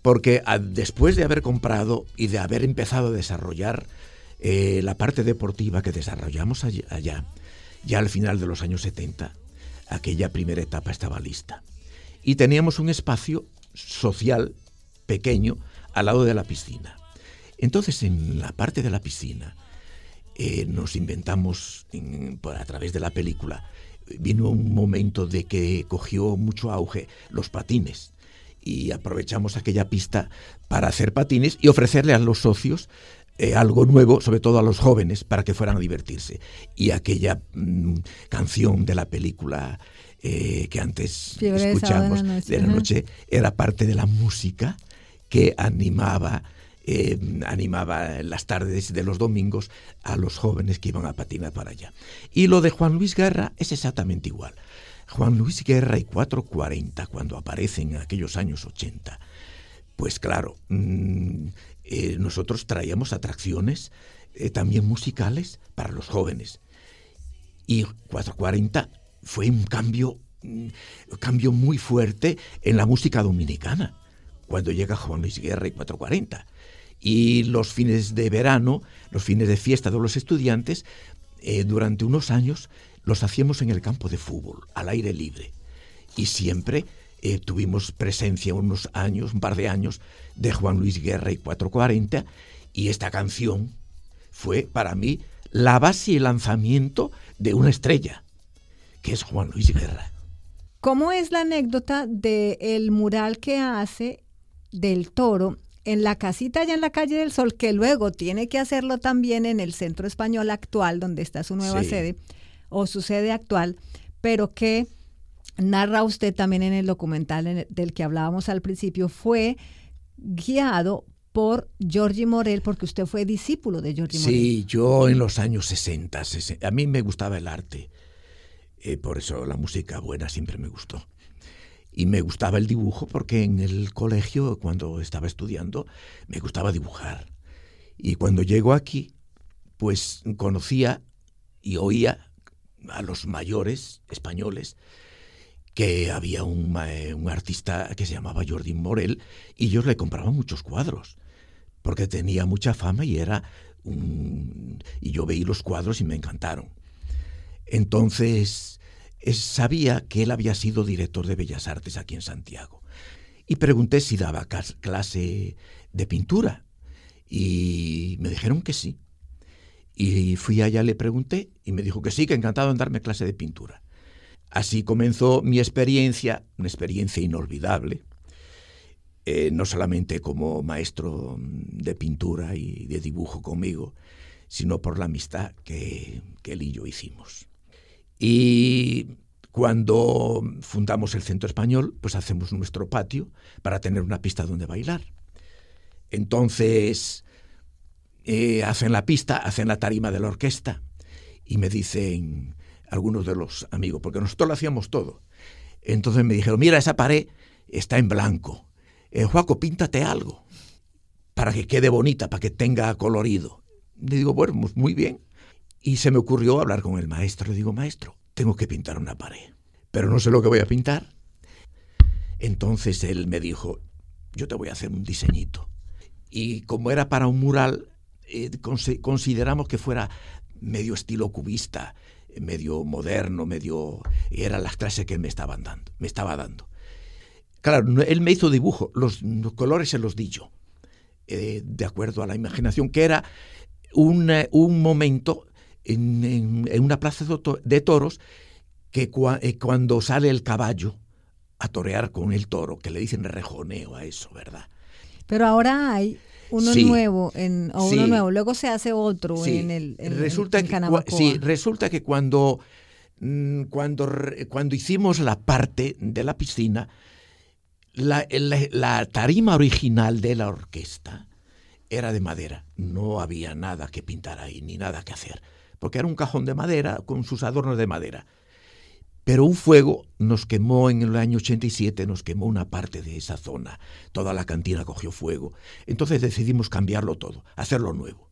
porque a- después de haber comprado y de haber empezado a desarrollar eh, la parte deportiva que desarrollamos allá, ya al final de los años 70, aquella primera etapa estaba lista. Y teníamos un espacio social pequeño al lado de la piscina. Entonces, en la parte de la piscina, eh, nos inventamos en- a través de la película. Vino un momento de que cogió mucho auge los patines y aprovechamos aquella pista para hacer patines y ofrecerle a los socios eh, algo nuevo, sobre todo a los jóvenes, para que fueran a divertirse. Y aquella mm, canción de la película eh, que antes Fiebre escuchamos en la noche, de la noche era parte de la música que animaba eh, animaba las tardes de los domingos a los jóvenes que iban a patinar para allá. Y lo de Juan Luis Guerra es exactamente igual. Juan Luis Guerra y 440, cuando aparecen en aquellos años 80, pues claro, mm, eh, nosotros traíamos atracciones eh, también musicales para los jóvenes. Y 440 fue un cambio, mm, cambio muy fuerte en la música dominicana, cuando llega Juan Luis Guerra y 440. Y los fines de verano, los fines de fiesta de los estudiantes, eh, durante unos años los hacíamos en el campo de fútbol, al aire libre. Y siempre tuvimos presencia unos años, un par de años, de Juan Luis Guerra y 440. Y esta canción fue para mí la base y el lanzamiento de una estrella, que es Juan Luis Guerra. ¿Cómo es la anécdota del mural que hace del toro en la casita allá en la calle del Sol, que luego tiene que hacerlo también en el centro español actual, donde está su nueva Sí. sede, o su sede actual, pero que narra usted también en el documental en el- del que hablábamos al principio, fue guiado por Giorgi Morel, porque usted fue discípulo de Giorgi Morel. Sí, yo en los años 60, sesen- a mí me gustaba el arte, eh, por eso la música buena siempre me gustó. Y me gustaba el dibujo porque en el colegio, cuando estaba estudiando, me gustaba dibujar. Y cuando llego aquí, pues conocía y oía a los mayores españoles que había un, eh, un artista que se llamaba Jordi Morel y ellos le compraban muchos cuadros porque tenía mucha fama y era un... y yo veí los cuadros y me encantaron. Entonces eh, sabía que él había sido director de Bellas Artes aquí en Santiago y pregunté si daba clase de pintura y me dijeron que sí. Y fui allá, le pregunté y me dijo que sí, que encantado en darme clase de pintura. Así comenzó mi experiencia, una experiencia inolvidable, eh, no solamente como maestro de pintura y de dibujo conmigo, sino por la amistad que, que él y yo hicimos. Y cuando fundamos el Centro Español, pues hacemos nuestro patio para tener una pista donde bailar. Entonces, eh, hacen la pista, hacen la tarima de la orquesta y me dicen algunos de los amigos, porque nosotros lo hacíamos todo. Entonces me dijeron, mira, esa pared está en blanco. Eh, Juaco, píntate algo para que quede bonita, para que tenga colorido. Le digo, bueno, muy bien. Y se me ocurrió hablar con el maestro. Le digo, maestro, tengo que pintar una pared, pero no sé lo que voy a pintar. Entonces él me dijo, yo te voy a hacer un diseñito. Y como era para un mural, eh, consi- consideramos que fuera medio estilo cubista, medio moderno, medio... eran las clases que me estaban dando, me estaba dando. Claro, él me hizo dibujo, los, colores se los di yo, eh, de acuerdo a la imaginación, que era un, un momento en, una plaza de toros que eh, cuando sale el caballo a torear con el toro, que le dicen rejoneo a eso, ¿verdad? Pero ahora hay uno nuevo en, o uno nuevo, luego se hace otro en el resulta que, Sí, resulta que cuando, mm, cuando, cuando hicimos la parte de la piscina, la, la tarima original de la orquesta era de madera, no había nada que pintar ahí, ni nada que hacer porque era un cajón de madera con sus adornos de madera. Pero un fuego nos quemó en el año 87, nos quemó una parte de esa zona. Toda la cantina cogió fuego. Entonces decidimos cambiarlo todo, hacerlo nuevo.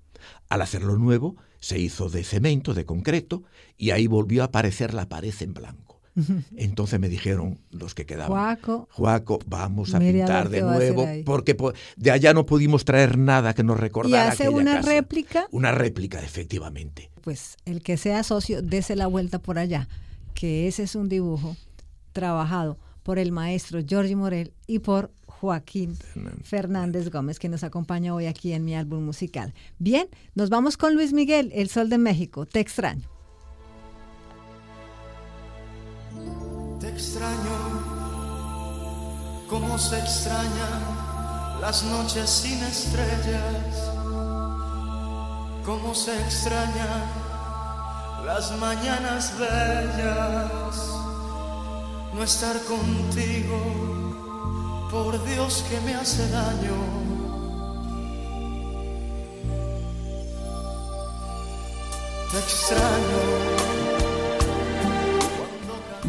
Al hacerlo nuevo, se hizo de cemento, de concreto, y ahí volvió a aparecer la pared en blanco. Entonces me dijeron los que quedaban, Juaco, vamos a pintar de nuevo, porque de allá no pudimos traer nada que nos recordara. ¿Y hace una réplica? Una réplica, efectivamente. Pues el que sea socio, dése la vuelta por allá, que ese es un dibujo trabajado por el maestro Giorgi Morel y por Joaquín Fernández Gómez, que nos acompaña hoy aquí en mi álbum musical. Bien, nos vamos con Luis Miguel, El Sol de México, Te extraño. Te extraño, como se extrañan las noches sin estrellas, como se extrañan las mañanas bellas, no estar contigo, por Dios que me hace daño. Te extraño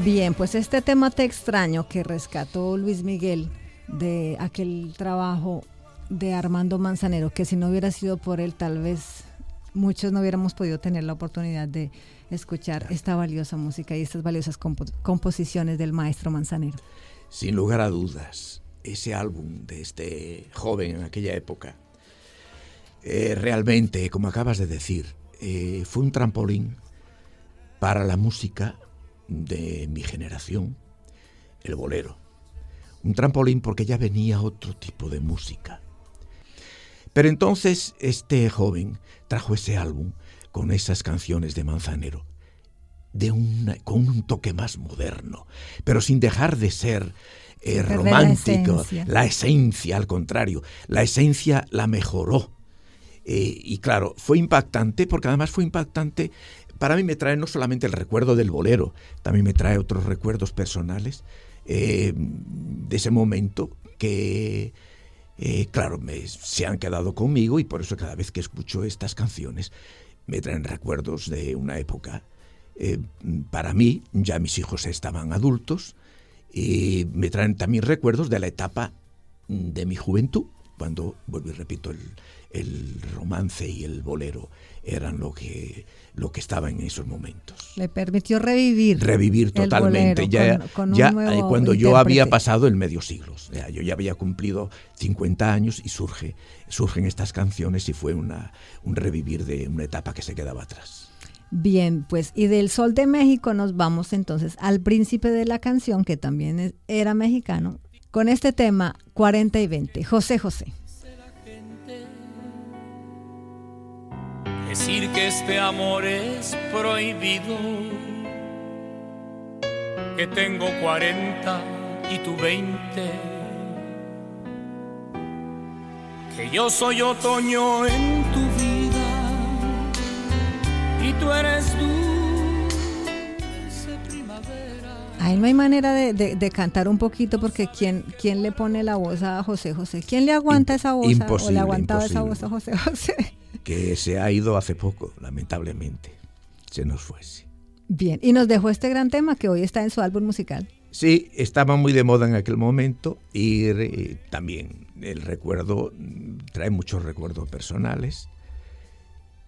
Bien, pues este tema te extraño que rescató Luis Miguel de aquel trabajo de Armando Manzanero, que si no hubiera sido por él, tal vez muchos no hubiéramos podido tener la oportunidad de escuchar esta valiosa música y estas valiosas composiciones del maestro Manzanero. Sin lugar a dudas, ese álbum de este joven en aquella época, eh, realmente, como acabas de decir, eh, fue un trampolín para la música de mi generación, el bolero. Un trampolín porque ya venía otro tipo de música. Pero entonces este joven trajo ese álbum con esas canciones de Manzanero, de con un toque más moderno, pero sin dejar de ser eh, romántico. La esencia. al contrario, la esencia la mejoró. Eh, y claro, fue impactante porque además fue impactante para mí me trae no solamente el recuerdo del bolero, también me trae otros recuerdos personales eh, de ese momento que, eh, claro, se han quedado conmigo y por eso cada vez que escucho estas canciones me traen recuerdos de una época. Eh, para mí, ya mis hijos estaban adultos y me traen también recuerdos de la etapa de mi juventud, cuando, vuelvo y repito, el, el romance y el bolero eran lo que, lo que estaba en esos momentos. Le permitió revivir. Revivir totalmente. ya ya eh, cuando yo había pasado el medio siglo. yo ya había cumplido 50 años y surge, surgen estas canciones y fue una, un revivir de una etapa que se quedaba atrás. Bien, pues y del Sol de México nos vamos entonces al príncipe de la canción, que también era mexicano, con este tema 40 y 20, José José. decir que este amor es prohibido, que tengo 40 y tú 20, que yo soy otoño en tu vida y tú eres dulce primavera. Ahí no hay manera de, cantar un poquito porque ¿quién, ¿quién le pone la voz a José José? ¿Quién le aguanta esa voz? ¿O le aguantaba esa voz a José José? que se ha ido hace poco, lamentablemente. Se nos fue. Bien, y nos dejó este gran tema que hoy está en su álbum musical. Sí, estaba muy de moda en aquel momento y también el recuerdo trae muchos recuerdos personales.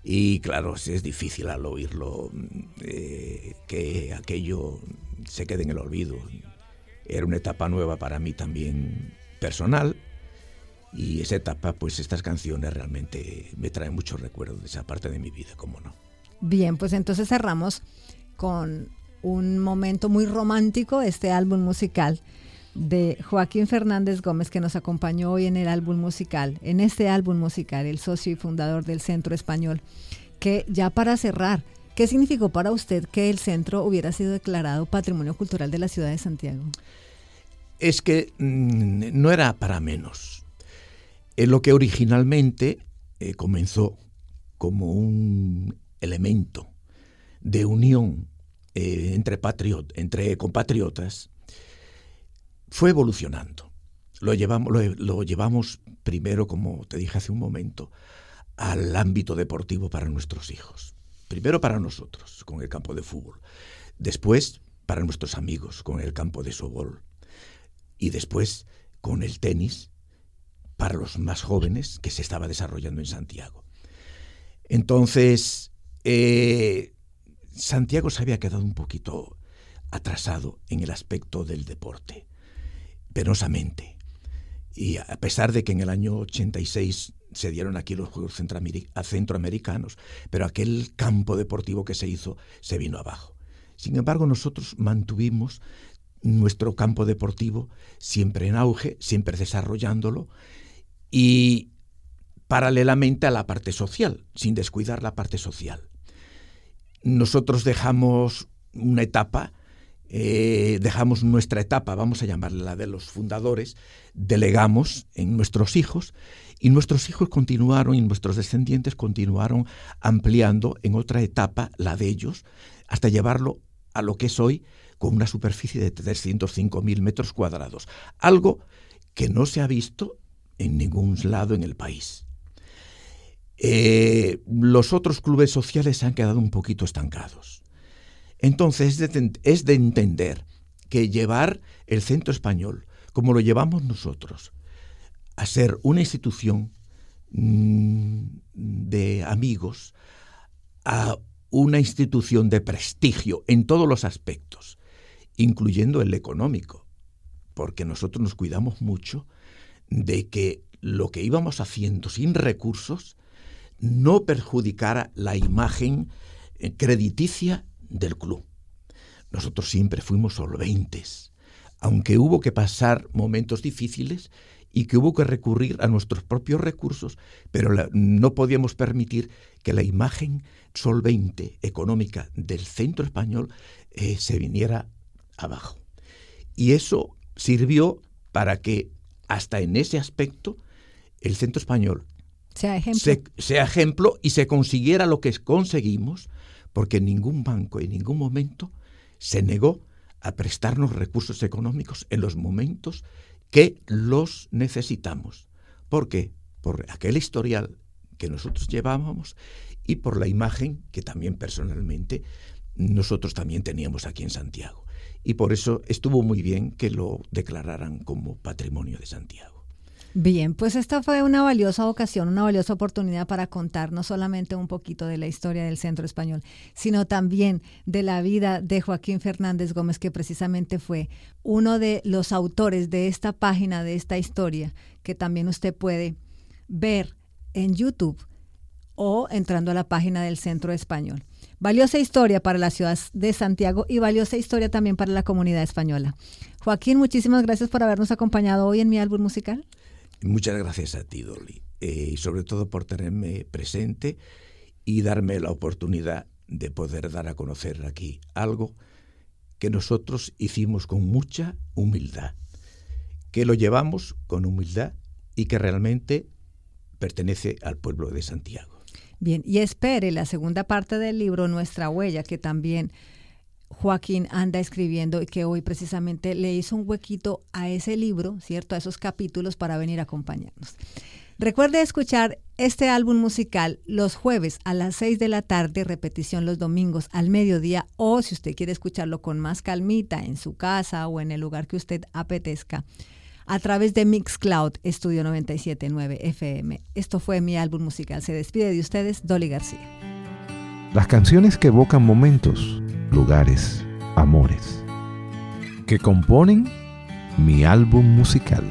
Y claro, es difícil al oírlo eh, que aquello se quede en el olvido. Era una etapa nueva para mí también personal y esa etapa, pues estas canciones realmente me traen muchos recuerdos de esa parte de mi vida, cómo no. Bien, pues entonces cerramos con un momento muy romántico, este álbum musical de Joaquín Fernández Gómez que nos acompañó hoy en el álbum musical, en este álbum musical, el socio y fundador del Centro Español, que ya para cerrar, ¿qué significó para usted que el centro hubiera sido declarado Patrimonio Cultural de la ciudad de Santiago? Es que mm, no era para menos. Es lo que originalmente eh, comenzó como un elemento de unión eh, entre, patriot, entre compatriotas, fue evolucionando. Lo llevamos, lo, llevamos primero, como te dije hace un momento, al ámbito deportivo para nuestros hijos. Primero para nosotros, con el campo de fútbol. Después para nuestros amigos, con el campo de softball. Y después con el tenis para los más jóvenes que se estaba desarrollando en Santiago. Entonces, eh, Santiago se había quedado un poquito atrasado en el aspecto del deporte penosamente. Y a pesar de que en el año 86 se dieron aquí los Juegos Centroamericanos, pero aquel campo deportivo que se hizo se vino abajo. Sin embargo, nosotros mantuvimos nuestro campo deportivo siempre en auge, siempre desarrollándolo y paralelamente a la parte social, sin descuidar la parte social. Nosotros dejamos una etapa eh, dejamos nuestra etapa, vamos a llamarla la de los fundadores, delegamos en nuestros hijos y nuestros hijos continuaron y nuestros descendientes continuaron ampliando en otra etapa la de ellos hasta llevarlo a lo que es hoy con una superficie de 305.000 metros cuadrados, algo que no se ha visto en ningún lado en el país. Eh, los otros clubes sociales se han quedado un poquito estancados. Entonces es de, entender que llevar el centro español, como lo llevamos nosotros, a ser una institución mm, de amigos, a una institución de prestigio en todos los aspectos, incluyendo el económico, porque nosotros nos cuidamos mucho de que lo que íbamos haciendo sin recursos no perjudicara la imagen eh, crediticia del club. Nosotros siempre fuimos solventes, aunque hubo que pasar momentos difíciles y que hubo que recurrir a nuestros propios recursos, pero no podíamos permitir que la imagen solvente económica del centro español eh, se viniera abajo. Y eso sirvió para que hasta en ese aspecto el centro español sea ejemplo. sea ejemplo y se consiguiera lo que conseguimos porque ningún banco en ningún momento se negó a prestarnos recursos económicos en los momentos que los necesitamos. ¿Por qué? Por aquel historial que nosotros llevábamos y por la imagen que también personalmente nosotros también teníamos aquí en Santiago. Y por eso estuvo muy bien que lo declararan como patrimonio de Santiago. Bien, pues esta fue una valiosa ocasión, una valiosa oportunidad para contar no solamente un poquito de la historia del Centro Español, sino también de la vida de Joaquín Fernández Gómez, que precisamente fue uno de los autores de esta página, de esta historia, que también usted puede ver en YouTube o entrando a la página del Centro Español. Valiosa historia para la ciudad de Santiago y valiosa historia también para la comunidad española. Joaquín, muchísimas gracias por habernos acompañado hoy en mi álbum musical. Muchas gracias a ti, Dolly, eh, y sobre todo por tenerme presente y darme la oportunidad de poder dar a conocer aquí algo que nosotros hicimos con mucha humildad, que lo llevamos con humildad y que realmente pertenece al pueblo de Santiago. Bien, y espere la segunda parte del libro, Nuestra Huella, que también Joaquín anda escribiendo y que hoy precisamente le hizo un huequito a ese libro, ¿cierto? A esos capítulos para venir a acompañarnos. Recuerde escuchar este álbum musical los jueves a las 6 de la tarde, repetición los domingos al mediodía o si usted quiere escucharlo con más calmita en su casa o en el lugar que usted apetezca, a través de Mixcloud Estudio 979 FM. Esto fue mi álbum musical. Se despide de ustedes, Dolly García. Las canciones que evocan momentos lugares, amores, que componen mi álbum musical.